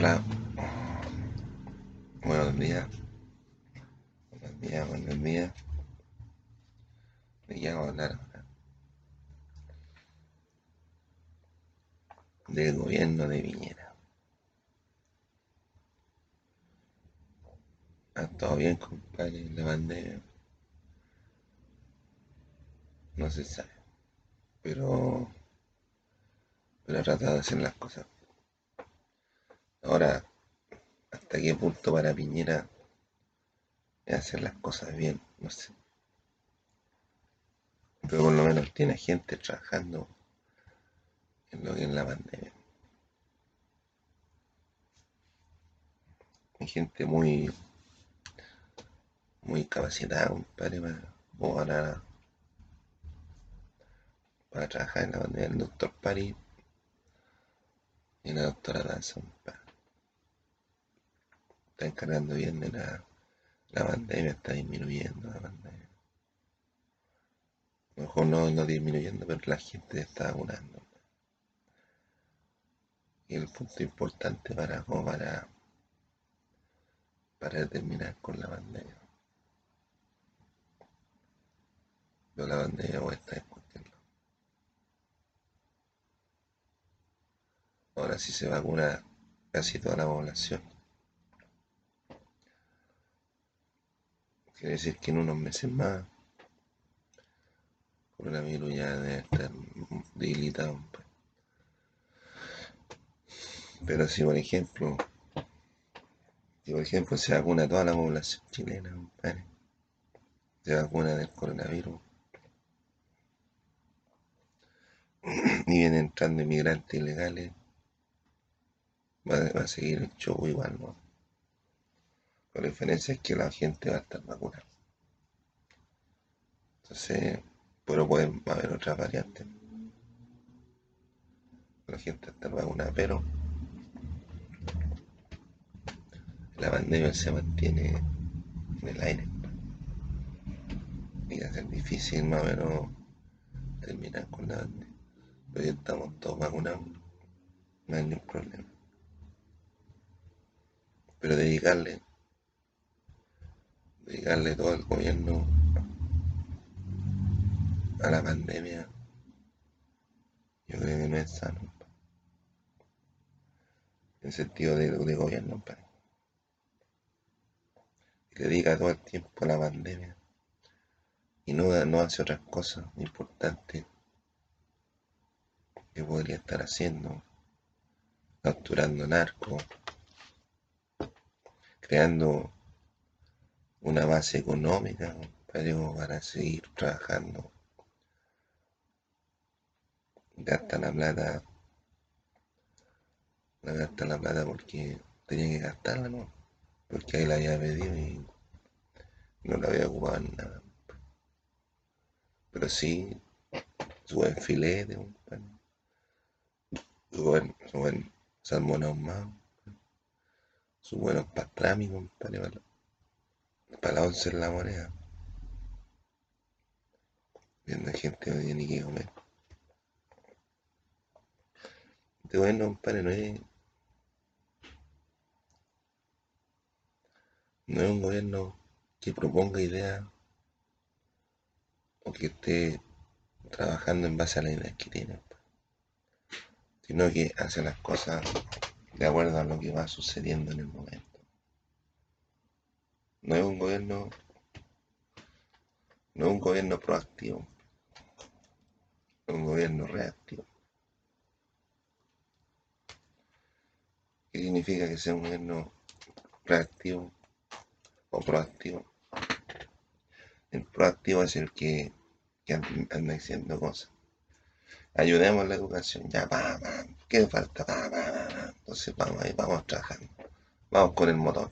Hola. Buenos días. Buenos días, buenos días. Me llamo hablar ahora del gobierno de Viñera. ¿Ha todo bien, compadre? La pandemia. No se sabe. Pero. Pero ha tratado de hacer las cosas. Ahora, ¿hasta qué punto para Piñera hacer las cosas bien? No sé. Pero por lo menos tiene gente trabajando en lo que es la pandemia. Hay gente muy muy capacitada, compadre, para, para, trabajar en la pandemia. El doctor Pari y la doctora Danza, está encargando bien de la, la pandemia, está disminuyendo la pandemia. A lo mejor no, no disminuyendo, pero la gente está vacunando. Y el punto importante para, para, para terminar con la pandemia. Pero la pandemia puede estar discutiendo. Ahora sí se vacuna casi toda la población. Quiere decir que en unos meses más coronavirus ya debe estar debilitado. Pero si por ejemplo, si por ejemplo se vacuna toda la población chilena, se vacuna del coronavirus, y vienen entrando inmigrantes ilegales, va, a seguir el show igual, ¿no? La diferencia es que la gente va a estar vacunada. Entonces, pero pueden haber otras variantes. La gente va a estar vacunada, pero la pandemia se mantiene en el aire. Y va a ser difícil más o menos terminar con la pandemia. Pero ya estamos todos vacunados. No hay ningún problema. Pero dedicarle dedicarle todo el gobierno a la pandemia, yo creo que no es sano. En sentido de, gobierno, Y dedica todo el tiempo a la pandemia. Y no, no hace otras cosas importantes que podría estar haciendo, capturando narcos, creando una base económica para seguir trabajando. Gasta la plata, la gasta la plata porque tenía que gastarla, ¿no? Porque ahí la había pedido y no la había ocupado en nada. Pero sí, su buen filete, su buen, su buen salmón ahumado, su buenos pastrami, compadre, la once en la moneda. Viendo gente no tiene ni que comer. Este gobierno, compadre, no es. No es un gobierno que proponga ideas o que esté trabajando en base a las ideas que tiene, sino que hace las cosas de acuerdo a lo que va sucediendo en el momento. No es un gobierno, no es un gobierno proactivo, es un gobierno reactivo. ¿Qué significa que sea un gobierno reactivo o proactivo? El proactivo es el que, anda diciendo cosas. Ayudemos a la educación, ya, va, va, ¿qué falta? Va, va, va, Entonces vamos ahí, vamos trabajando. Vamos con el motor.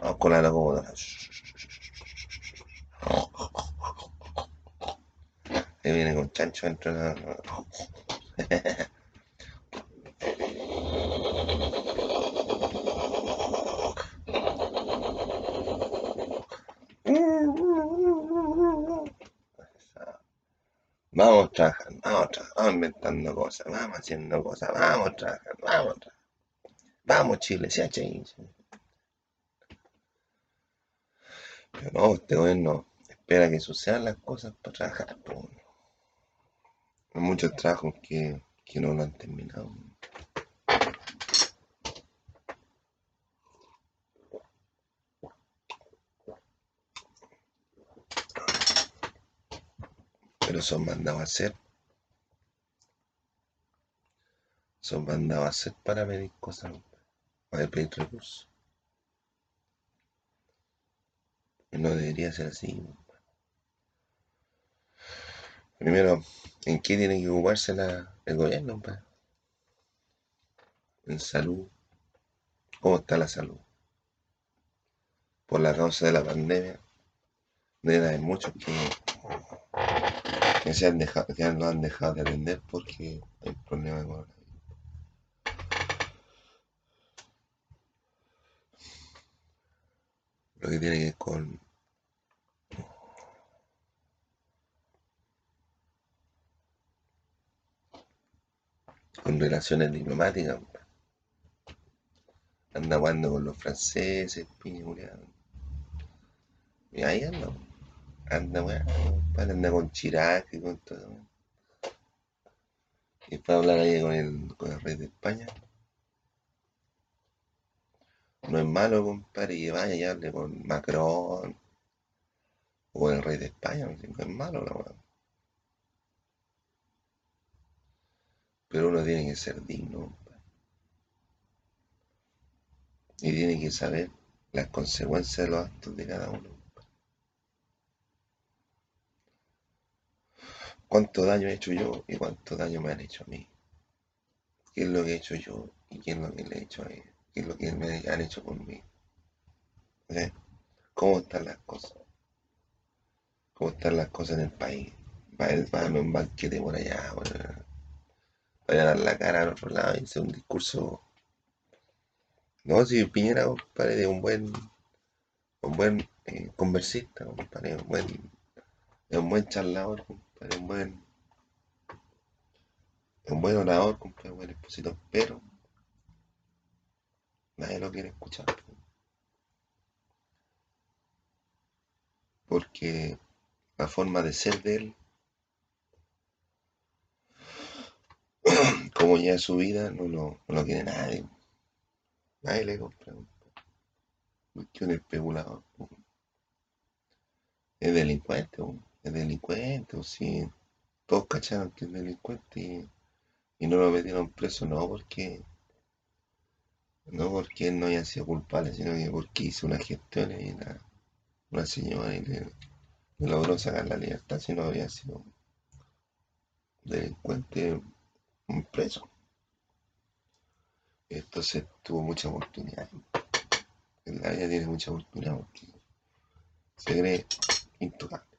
Vamos con la locomotora. Ahí viene con chancho dentro de la... Vamos trabajando, vamos vamos inventando cosas, vamos haciendo cosas, vamos trabajando, vamos trabajando. Vamos Chile, sea change. Pero no, este gobierno espera que sucedan las cosas para trabajar. Hay muchos trabajos que, que no lo han terminado. pero son mandados a hacer. Son mandados a hacer para pedir cosas, para pedir recursos. Y no debería ser así. Primero, ¿en qué tiene que ocuparse el gobierno? En salud. ¿Cómo está la salud? Por la causa de la pandemia, debe haber muchos que se han dejado, que no han dejado de atender porque hay problemas con lo que tiene que ver con con relaciones diplomáticas anda jugando con los franceses y ahí anda anda weón, anda con Chirac y con todo. Y para hablar ahí con el, con el rey de España. No es malo, compadre, que vaya y hable con Macron o el rey de España, no es malo la weón. Pero uno tiene que ser digno, y tiene que saber las consecuencias de los actos de cada uno. cuánto daño he hecho yo y cuánto daño me han hecho a mí. ¿Qué es lo que he hecho yo y qué es lo que le he hecho a ellos? ¿Qué es lo que han hecho conmigo? ¿Eh? ¿Cómo están las cosas? ¿Cómo están las cosas en el país? Vaya, a un banquete por allá, vaya a dar la cara al otro lado y hacer un discurso. No, si Piñera, compadre, es un buen, un buen eh, conversista, compadre, un buen, un buen charlador, es un buen, un buen orador, un buen expositor, pero nadie lo quiere escuchar. Porque la forma de ser de él, como ya es su vida, no lo, no quiere nadie. Nadie le compra. Un especulador. Es delincuente es delincuente, o si todos cacharon que es delincuente y, no lo metieron preso, no porque no porque él no haya sido culpable, sino que porque hizo una gestión y una señora y le, logró sacar la libertad, si no había sido delincuente un preso. Entonces tuvo mucha oportunidad. En la vida tiene mucha oportunidad porque se cree intocable.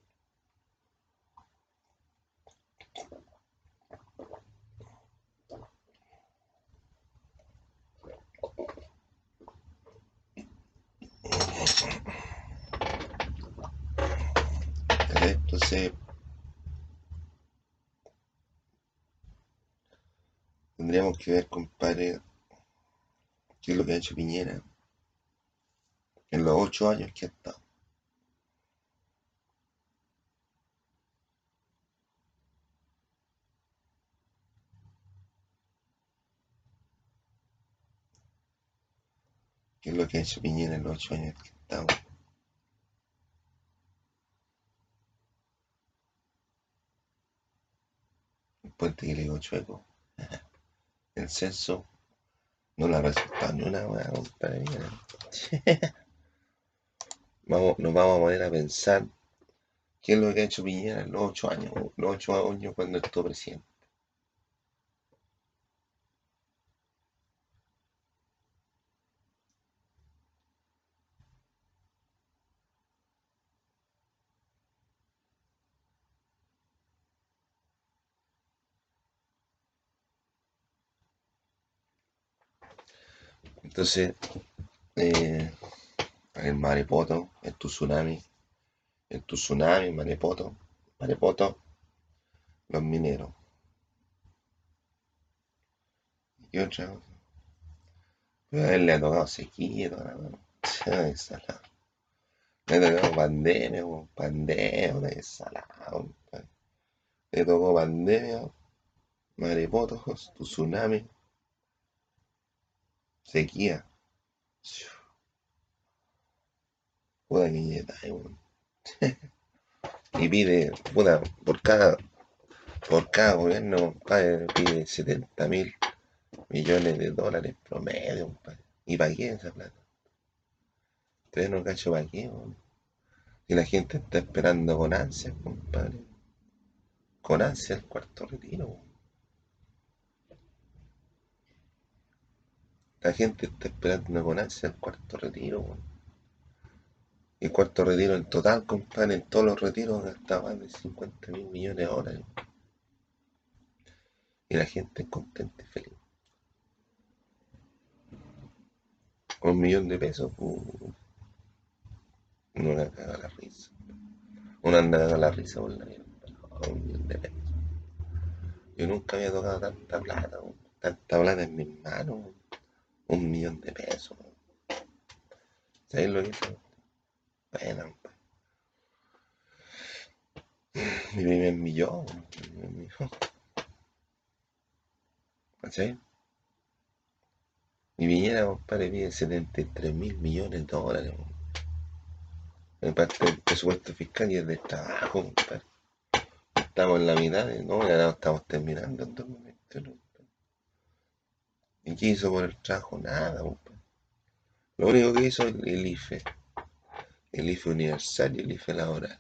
Entonces, tendríamos que ver, compadre, qué es lo que ha hecho Piñera en los ocho años que ha estado. ¿Qué es lo que ha hecho Piñera en los ocho años que ha? Puente que le digo chueco. El censo no le ha resultado ni una buena compadre. vamos, nos vamos a poner a pensar qué es lo que ha hecho Piñera en los ocho años, los ocho años cuando estuvo presidente. Entonces, eh, el marepoto, el tsunami, el tsunami, marepoto, marepoto, los mineros. Y otra cosa. Pero él le ha tocado sequía, toda la. Ensalada. Le ha tocado pandemia, pandemia, ensalada. compadre. Le tocó pandemia, maremotos, tsunami, sequía. Puta detalle, weón. Y pide, puta, por cada, por cada gobierno, compadre, pide 70 mil millones de dólares promedio, compadre. ¿Y para qué esa plata? Ustedes no cacho para qué, weón. Y la gente está esperando con ansia, compadre. Con ansia el cuarto retiro, weón. La gente está esperando con ansia el cuarto retiro, weón. El cuarto retiro en total, compadre, en todos los retiros gastaba más de 50 mil millones de dólares. Y la gente es contenta y feliz. Un millón de pesos, uno le caga la risa. Uno anda a la risa por la. Oh, un millón de pesos. Yo nunca había tocado tanta plata, weón. tanta plata en mis manos. Un millón de pesos. ¿Sabéis lo que es? Bueno, compadre. mi primer millón. Mi primer millón. Mi viñera, compadre, pide 73 mil millones de dólares. En parte del presupuesto fiscal y el de trabajo. Estamos en la mitad, de, no, no estamos terminando en 2021. ¿Y qué hizo por el trabajo? Nada, compadre. Lo único que hizo el, el IFE. El IFE universal y el IFE laboral.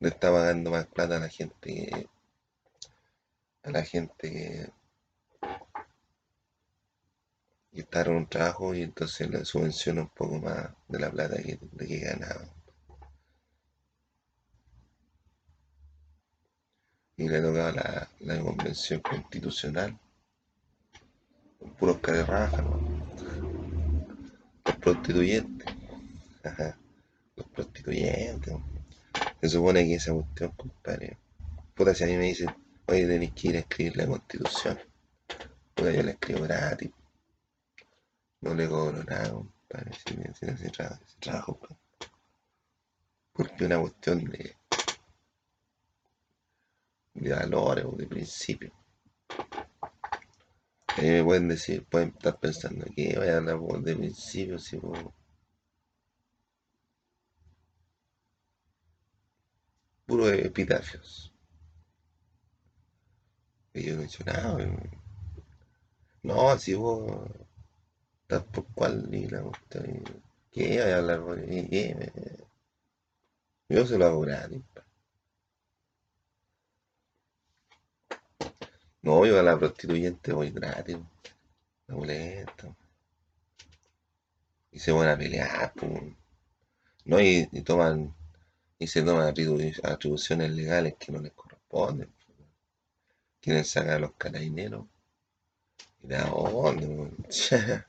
Le está pagando más plata a la gente que. a la gente que. que está en un trabajo y entonces le subvenciona un poco más de la plata que, de que ganaba. Y le tocaba la, la convención constitucional. Con puros carerrajas, ¿no? Los prostituyentes. Ajá. Los prostituyentes. Se supone que esa cuestión, compadre. Puta, si a mí me dicen, oye, tenés que ir a escribir la constitución. Puta, yo la escribo gratis. No le cobro nada, compadre, si me hacen ese trabajo, ese trabajo. Porque una cuestión de, de valores o de principios. Me pueden decir, pueden estar pensando que voy a hablar vos de principios si vos puro epitafios. Y yo no he hecho nada. weón. No, si vos estás por cuál ni la cuestión. ¿Qué voy a hablar. ¿Qué? Yo se lo hago gratis. pa. No, yo a la prostituyente voy gratis. La molesta. Y se van a pelear. No, y, toman, y se toman atribu- atribuciones legales que no les corresponden. Quieren sacar a los carabineros. ¿Y de dónde?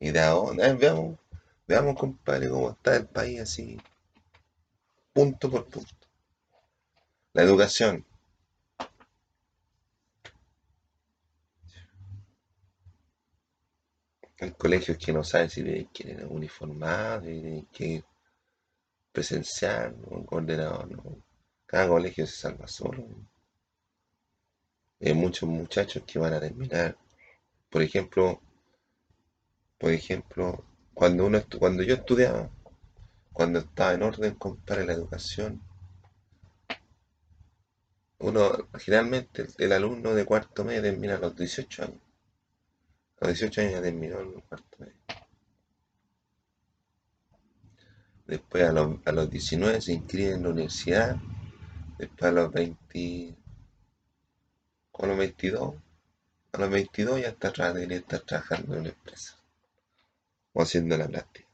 ¿Y de dónde? Veamos, veamos, compadre, cómo está el país así, punto por punto. La educación. Hay colegios que no saben si ir uniformados, si tienen que ir presencial, ¿no? ordenado, ¿no? Cada colegio se salva solo. Hay muchos muchachos que van a terminar. Por ejemplo, por ejemplo, cuando uno cuando yo estudiaba, cuando estaba en orden, compadre, la educación, uno, generalmente el, el alumno de cuarto medio termina a los 18 años. A los 18 años ya terminó el cuarto medio. Después a los, a los 19 se inscribe en la universidad. Después a los 20, con los 22, a los 22 ya está, debería estar trabajando en una empresa o haciendo la práctica.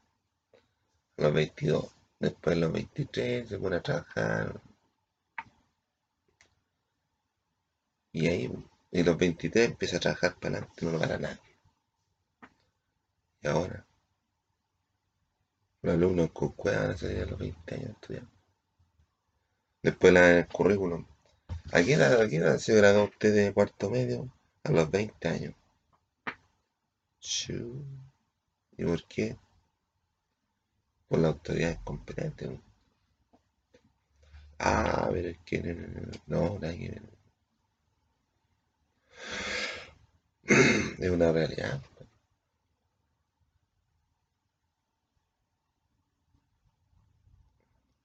A los 22. Después a los 23 se pone a trabajar. Y ahí, a los 23 empieza a trabajar para adelante, no lo para nadie. Y ahora, los alumnos con cueva van a a los 20 años estudiando. Después la, el currículum, ¿A qué edad, se graduó usted de cuarto medio? A los 20 años. ¿Y por qué? Por la autoridad competente. Ah, pero es que no, que Es una realidad.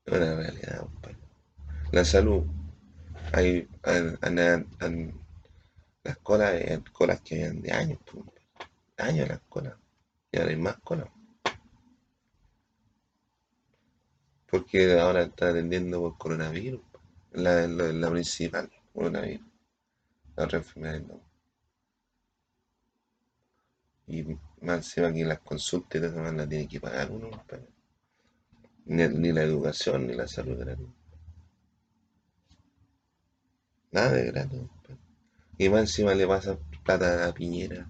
Es una realidad, La salud. Hay, las colas, hay colas que habían de años, años las colas, y ahora hay más colas. Porque ahora está atendiendo por coronavirus, la, la, principal, coronavirus, la otra enfermedad. Y más encima que las consultas de las tiene que pagar uno, ni, ni, la educación ni la salud gratis. Nada de gratis. Y más encima le pasa plata a la piñera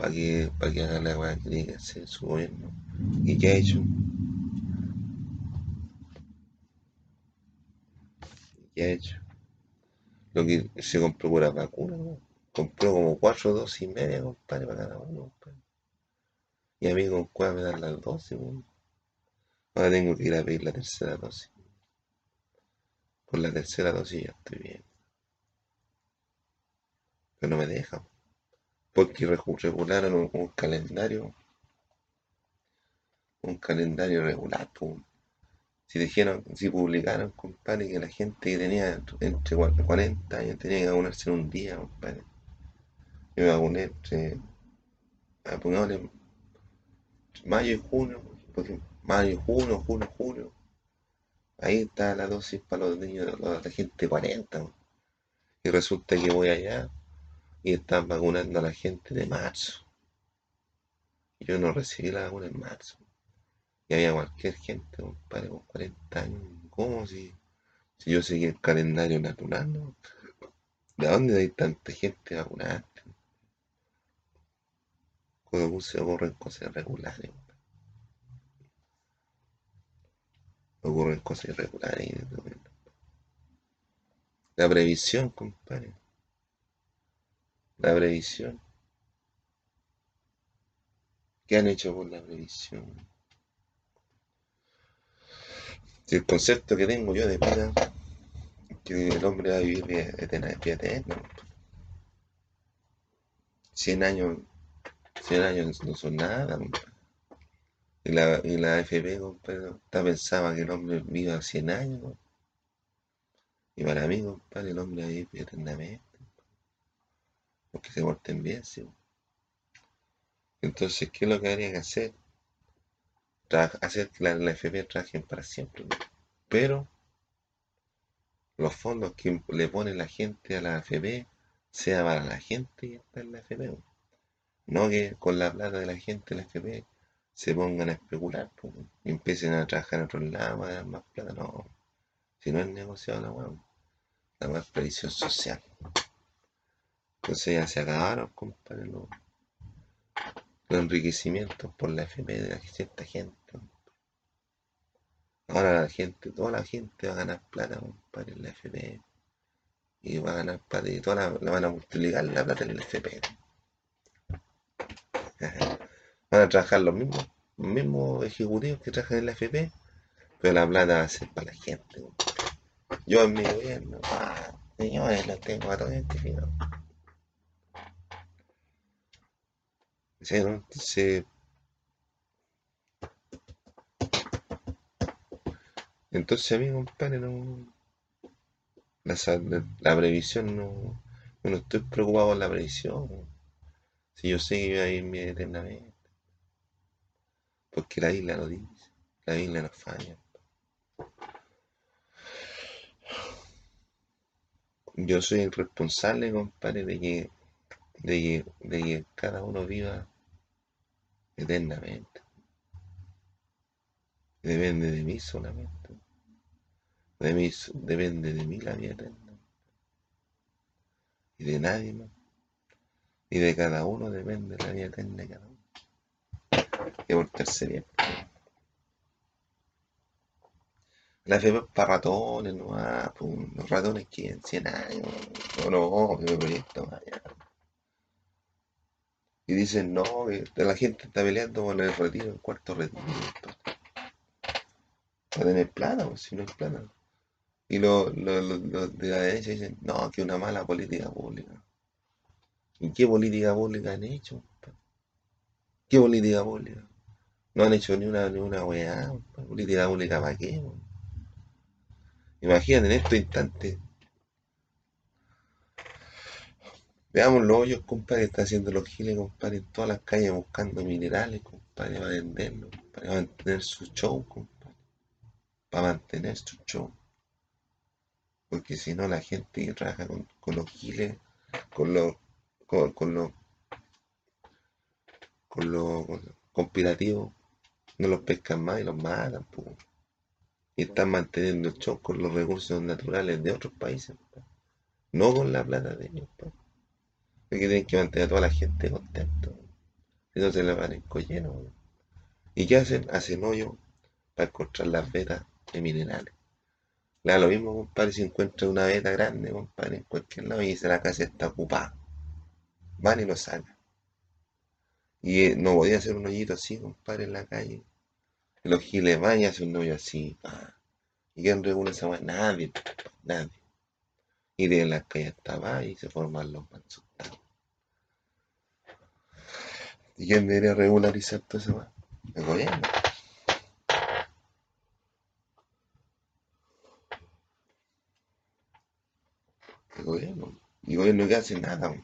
para que, para que haga la weá que tiene que su gobierno. ¿Y qué ha hecho? ¿Qué ha hecho? Lo que se compró por la vacuna, compró como cuatro dosis y media, compadre, para cada uno. Y a mí con cuál me dan las dosis, Ahora tengo que ir a pedir la tercera dosis. Con la tercera dosis ya estoy bien. Pero no me dejan. Porque regularon un, calendario. Un calendario regular. Si dijeron, si publicaron, compadre, que la gente que tenía entre 40 años tenía que vacunarse en un día, compadre. Yo me vacuné entre, pongámosle, mayo y junio, porque mayo, junio, junio, julio. Ahí está la dosis para los niños, la gente 40. Y resulta que voy allá y están vacunando a la gente de marzo. Yo no recibí la vacuna en marzo. Y había cualquier gente, compadre, con 40 años. ¿Cómo si, si yo seguí el calendario natural? ¿De dónde hay tanta gente vacunada? Cuando se ocurren cosas irregulares. Ocurren cosas irregulares. La previsión, compadre. La previsión. ¿Qué han hecho con la previsión? Si el concepto que tengo yo de vida que el hombre va a vivir eterna, eterna. 100 años, 100 años no son nada. Y la, y la AFP, compadre, pensaba que el hombre viva 100 años. Y para mí, compadre, el hombre vive eternamente. Porque se porten bien, sí. Entonces, ¿qué es lo que habría que hacer? hacer que la, la FP trabajen para siempre. Pero los fondos que le pone la gente a la AFP sea para la gente y está en la AFP. No que con la plata de la gente la AFP se pongan a especular y empiecen a trabajar en otros lados, a dar más plata. No, si no es negociado la weá, la más previsión social. Entonces ya se acabaron, compadre, los, enriquecimientos por la FP de la cierta gente. Ahora la gente, toda la gente va a ganar plata, compadre, en la FP. Y va a ganar plata y toda la, la van a multiplicar la plata en la FP. Van a trabajar los mismos, los mismos ejecutivos que trabajan en la FP, pero la plata va a ser para la gente. Yo en mi gobierno, ah, señores, los tengo a todos identificados. Entonces, entonces a mí, compadre, no. La, previsión no. No estoy preocupado por la previsión. Si yo sé que voy a ir eternamente. Porque la isla lo dice. La isla no falla. Yo soy el responsable, compadre, de que, de que, cada uno viva eternamente. Depende de mí solamente. De mí, depende de mí la vida eterna. Y de nadie más. Y de cada uno depende la vida eterna de cada uno que portarse bien. La FP para ratones, no pues, los ratones quieren 100 años. No, no, que me proyecto. Y dicen, no, que la gente está peleando con el retiro, el cuarto retiro. Para tener plata, pues, si no es plata. Y los de la derecha dicen, no, que una mala política pública. ¿Y qué política pública han hecho? ¿Qué política pública? No han hecho ni una, ni una weá. ¿Política pública para qué? Imagínate en estos instantes. Veamos los hoyos, compadre, que está haciendo los giles, compadre, en todas las calles buscando minerales, compadre, para venderlos, para mantener su show, compadre. Para mantener su show. Porque si no, la gente que trabaja con, los giles, con los, con, con los, con los conspirativos, no los pescan más y los matan, pues y están manteniendo el show con los recursos naturales de otros países, no con la plata de ellos. Porque tienen que mantener a toda la gente contenta. Si no se le van en colleno. ¿Y qué hacen? Hacen hoyo para encontrar las vetas de minerales. Le da lo mismo, compadre, si encuentra una veta grande, compadre, en cualquier lado y dice la casa está ocupada. Van y lo sacan. Y eh, no podía hacer un hoyito así, compadre, en la calle los giles van y hacen un hoyo así. ¿Y quién regula esa weá? Nadie, nadie. Y de las calles estaba y se forman los mansustados. ¿Y quién debería regularizar todo eso? El gobierno. El gobierno. Y el gobierno que hace nada.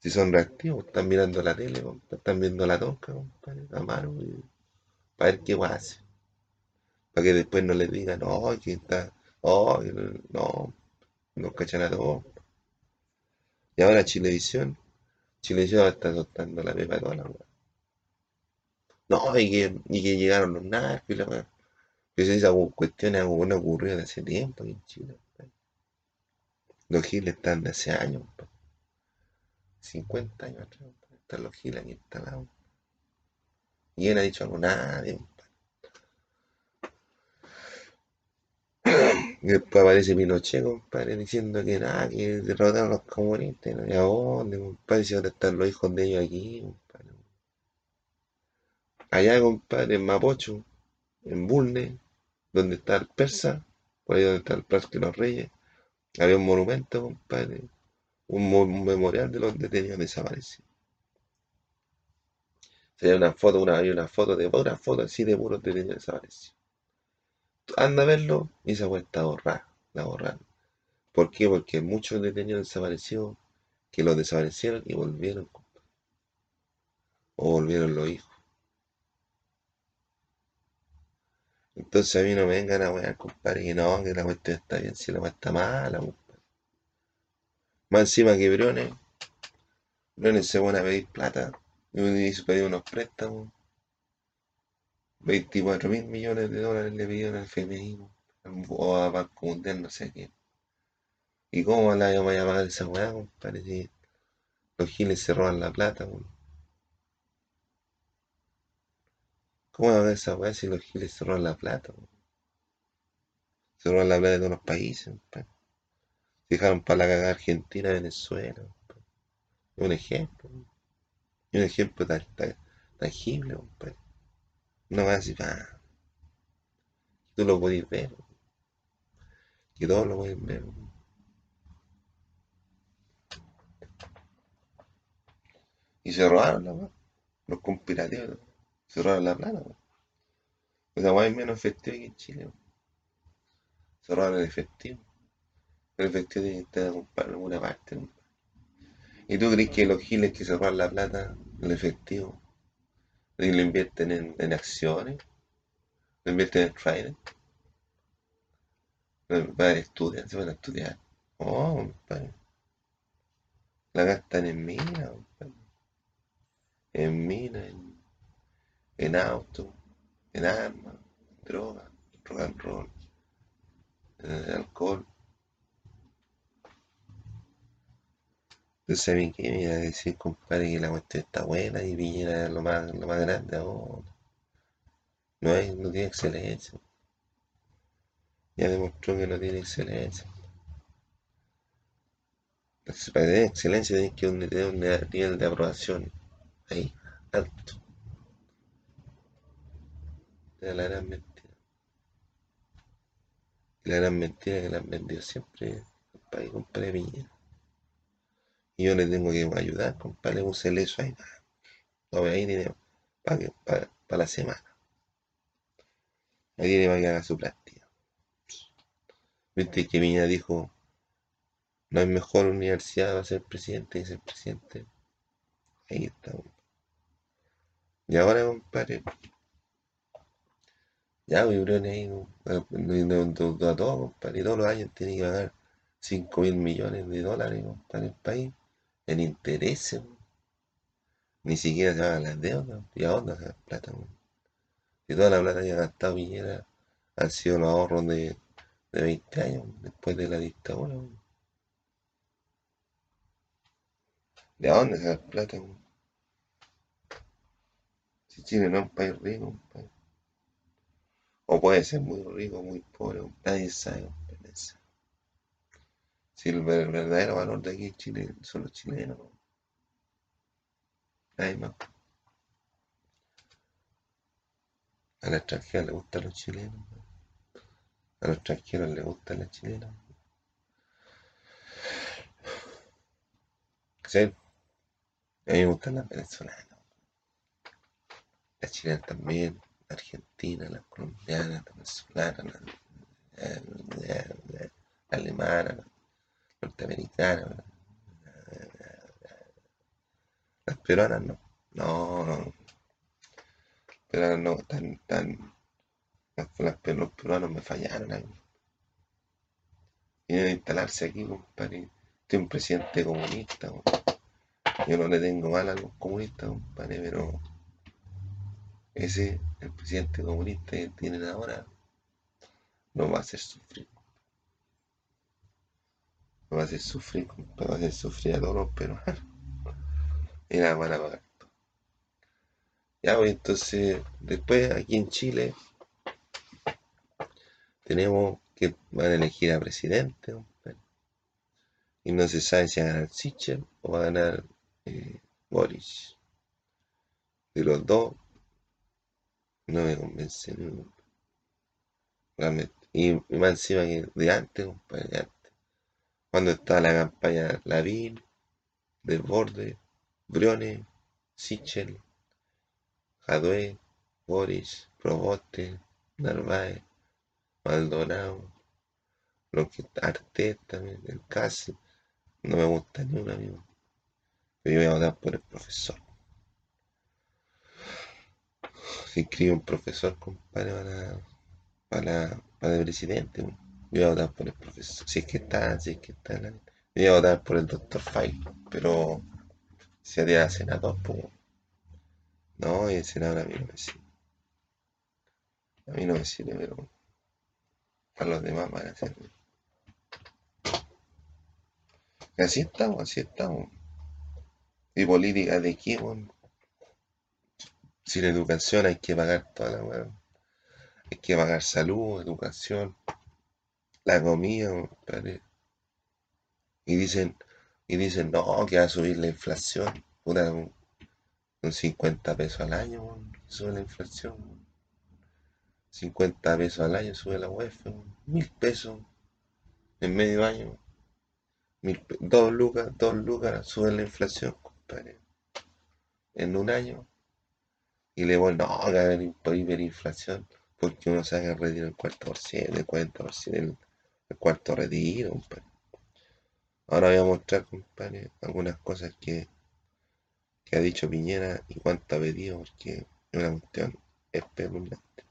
Si son reactivos, están mirando la tele, están viendo la toca, compadre, a mano. Y para ver qué hace. Para que después no les digan, oh, que está, oh, no, no cachan a todos. Y ahora Chilevisión, Chilevisión está soltando la pepa toda la No, y que, y que llegaron los narcos y la weá. Pero cuestión es algo ocurrido de hace tiempo aquí en Chile. Los giles están de hace años. 50 años atrás. Están los giles aquí instalados. Y él ha dicho algo, nadie. Y después aparece Pinochet, compadre, diciendo que nada, que derrotaron a los comunistas. ¿Y a dónde, compadre? Si ahora están los hijos de ellos aquí, compadre. Allá, compadre, en Mapocho, en Bulne, donde está el persa, por ahí donde está el Parque de los Reyes, había un monumento, compadre, un memorial de los detenidos desaparecidos. Sería una foto, una, una foto de una foto así de puros detenidos desaparecidos. Anda a verlo y esa vuelta borrada, la borraron. ¿Por qué? Porque muchos detenidos desaparecidos que los desaparecieron y volvieron, O volvieron los hijos. Entonces a mí no me vengan a wear, compadre, que no, que la cuestión está bien, si la cuestión está mala, compadre. Más encima que Briones, Briones se pone a pedir plata se pidió unos préstamos. 24 mil millones de dólares le pidieron al FMI o a Banco Mundial, no sé qué. ¿Y cómo la vaya a pagar esa weá, compadre? Si los giles se roban la plata, ¿Cómo va a pagar esa weá si los giles se roban la plata? Se roban la plata de todos los países, compadre. Dejaron para la cagada Argentina, Venezuela. Un ejemplo. Y un ejemplo tan, tangible, compadre. No decir, ah, tú lo podéis ver. Que todos lo pueden ver. Y se robaron la plata. Los conspirativos. Se robaron la plata. O sea, hay menos efectivo que en Chile. Se robaron el efectivo. El efectivo tiene que estar en alguna parte. ¿Y tú crees que los giles que se roban la plata, el efectivo, y lo invierten en, acciones? ¿Lo invierten en trading? Van a estudiar, se van a estudiar. Oh, compadre. La gastan en mina, compadre. En mina, en, en auto, en armas, droga, rock and roll, en alcohol. Entonces, ¿saben qué? Me iba a decir, compadre, que la cuestión está buena y Piñera es lo más, lo más grande ahora. No, hay, no tiene excelencia. Ya demostró que no tiene excelencia. Para tener excelencia tienes que tener un nivel de aprobación ahí, alto. Era la gran mentira. La gran mentira que la han vendido siempre el país, compadre Piñera. Y yo le tengo que ayudar, compadre, úsele eso ahí. No, ahí tiene para, para, para la semana. Ahí tiene para que haga su práctica. Viste que Piñera dijo, no hay mejor universidad para ser presidente que ser presidente. Ahí está. Y ahora, compadre, ya, Vibriones ahí, a todo, compadre, todos los años tiene que pagar 5 mil millones de dólares, para el país, en intereses. Ni siquiera se pagan las deudas. ¿Y a dónde se plata? Y toda la plata que ha gastado Piñera han sido los ahorros de, de 20 años después de la dictadura. ¿De dónde se la plata? Si Chile no es un país rico, o puede ser muy rico, muy pobre, nadie sabe. Si el verdadero valor de aquí en Chile son los chilenos. A la extranjera le gustan los chilenos. A los extranjeros le gustan las chilenas. Sí. A mí me gustan las venezolanas. Las chilenas también la argentina, la colombiana, la venezolana, la, alemana, la norteamericana, las peruanas no, no, no, peruanas no, tan, tan, las, los peruanos me fallaron a mí. Vienen a instalarse aquí, compadre. Estoy un presidente comunista, Yo no le tengo mal a los comunistas, compadre, pero ese, el presidente comunista que tienen ahora, no va a hacer sufrir. A hacer sufrir, va a hacer sufrir a todos los peruanos. Y nada, van a pagar. Ya, pues entonces, después aquí en Chile, tenemos que van a elegir a presidente, y no se sabe si va a ganar Sichel o va a ganar eh, Boris. De los dos, no me convence ninguno. Realmente. Y, más encima que de antes, compadre, de antes. Cuando estaba la campaña Lavín, Desborde, Briones, Sichel, Jadwe, Boris, Proboste, Narváez, Maldonado, lo que también, el caso. No me gusta ni amigo. Pero yo voy a votar por el profesor se inscribe un profesor, compadre, para, para, para el presidente. Yo voy a votar por el profesor. Si es que está, si es que está. Yo voy a votar por el doctor Fay, pero si haría senador, pues. No, y el senador a mí no me sirve. A mí no me sirve, pero a los demás van a servir. así estamos, así estamos. Y política de aquí, sin educación hay que pagar toda la weá. Hay que pagar salud, educación, la comida, Y dicen, y dicen, no, que va a subir la inflación. Una, un, 50 pesos al año, sube la inflación. 50 pesos al año sube la UEF, mil pesos en medio año. Mil, dos lucas, dos lucas sube la inflación, compadre. En un año y le voy, no, que va a haber hiperinflación, porque uno saca el retiro del cuarto el 40%, el, el cuarto retiro, compadre. Ahora voy a mostrar, compadre, algunas cosas que, que ha dicho Piñera y cuánto ha pedido, porque es una cuestión espeluznante.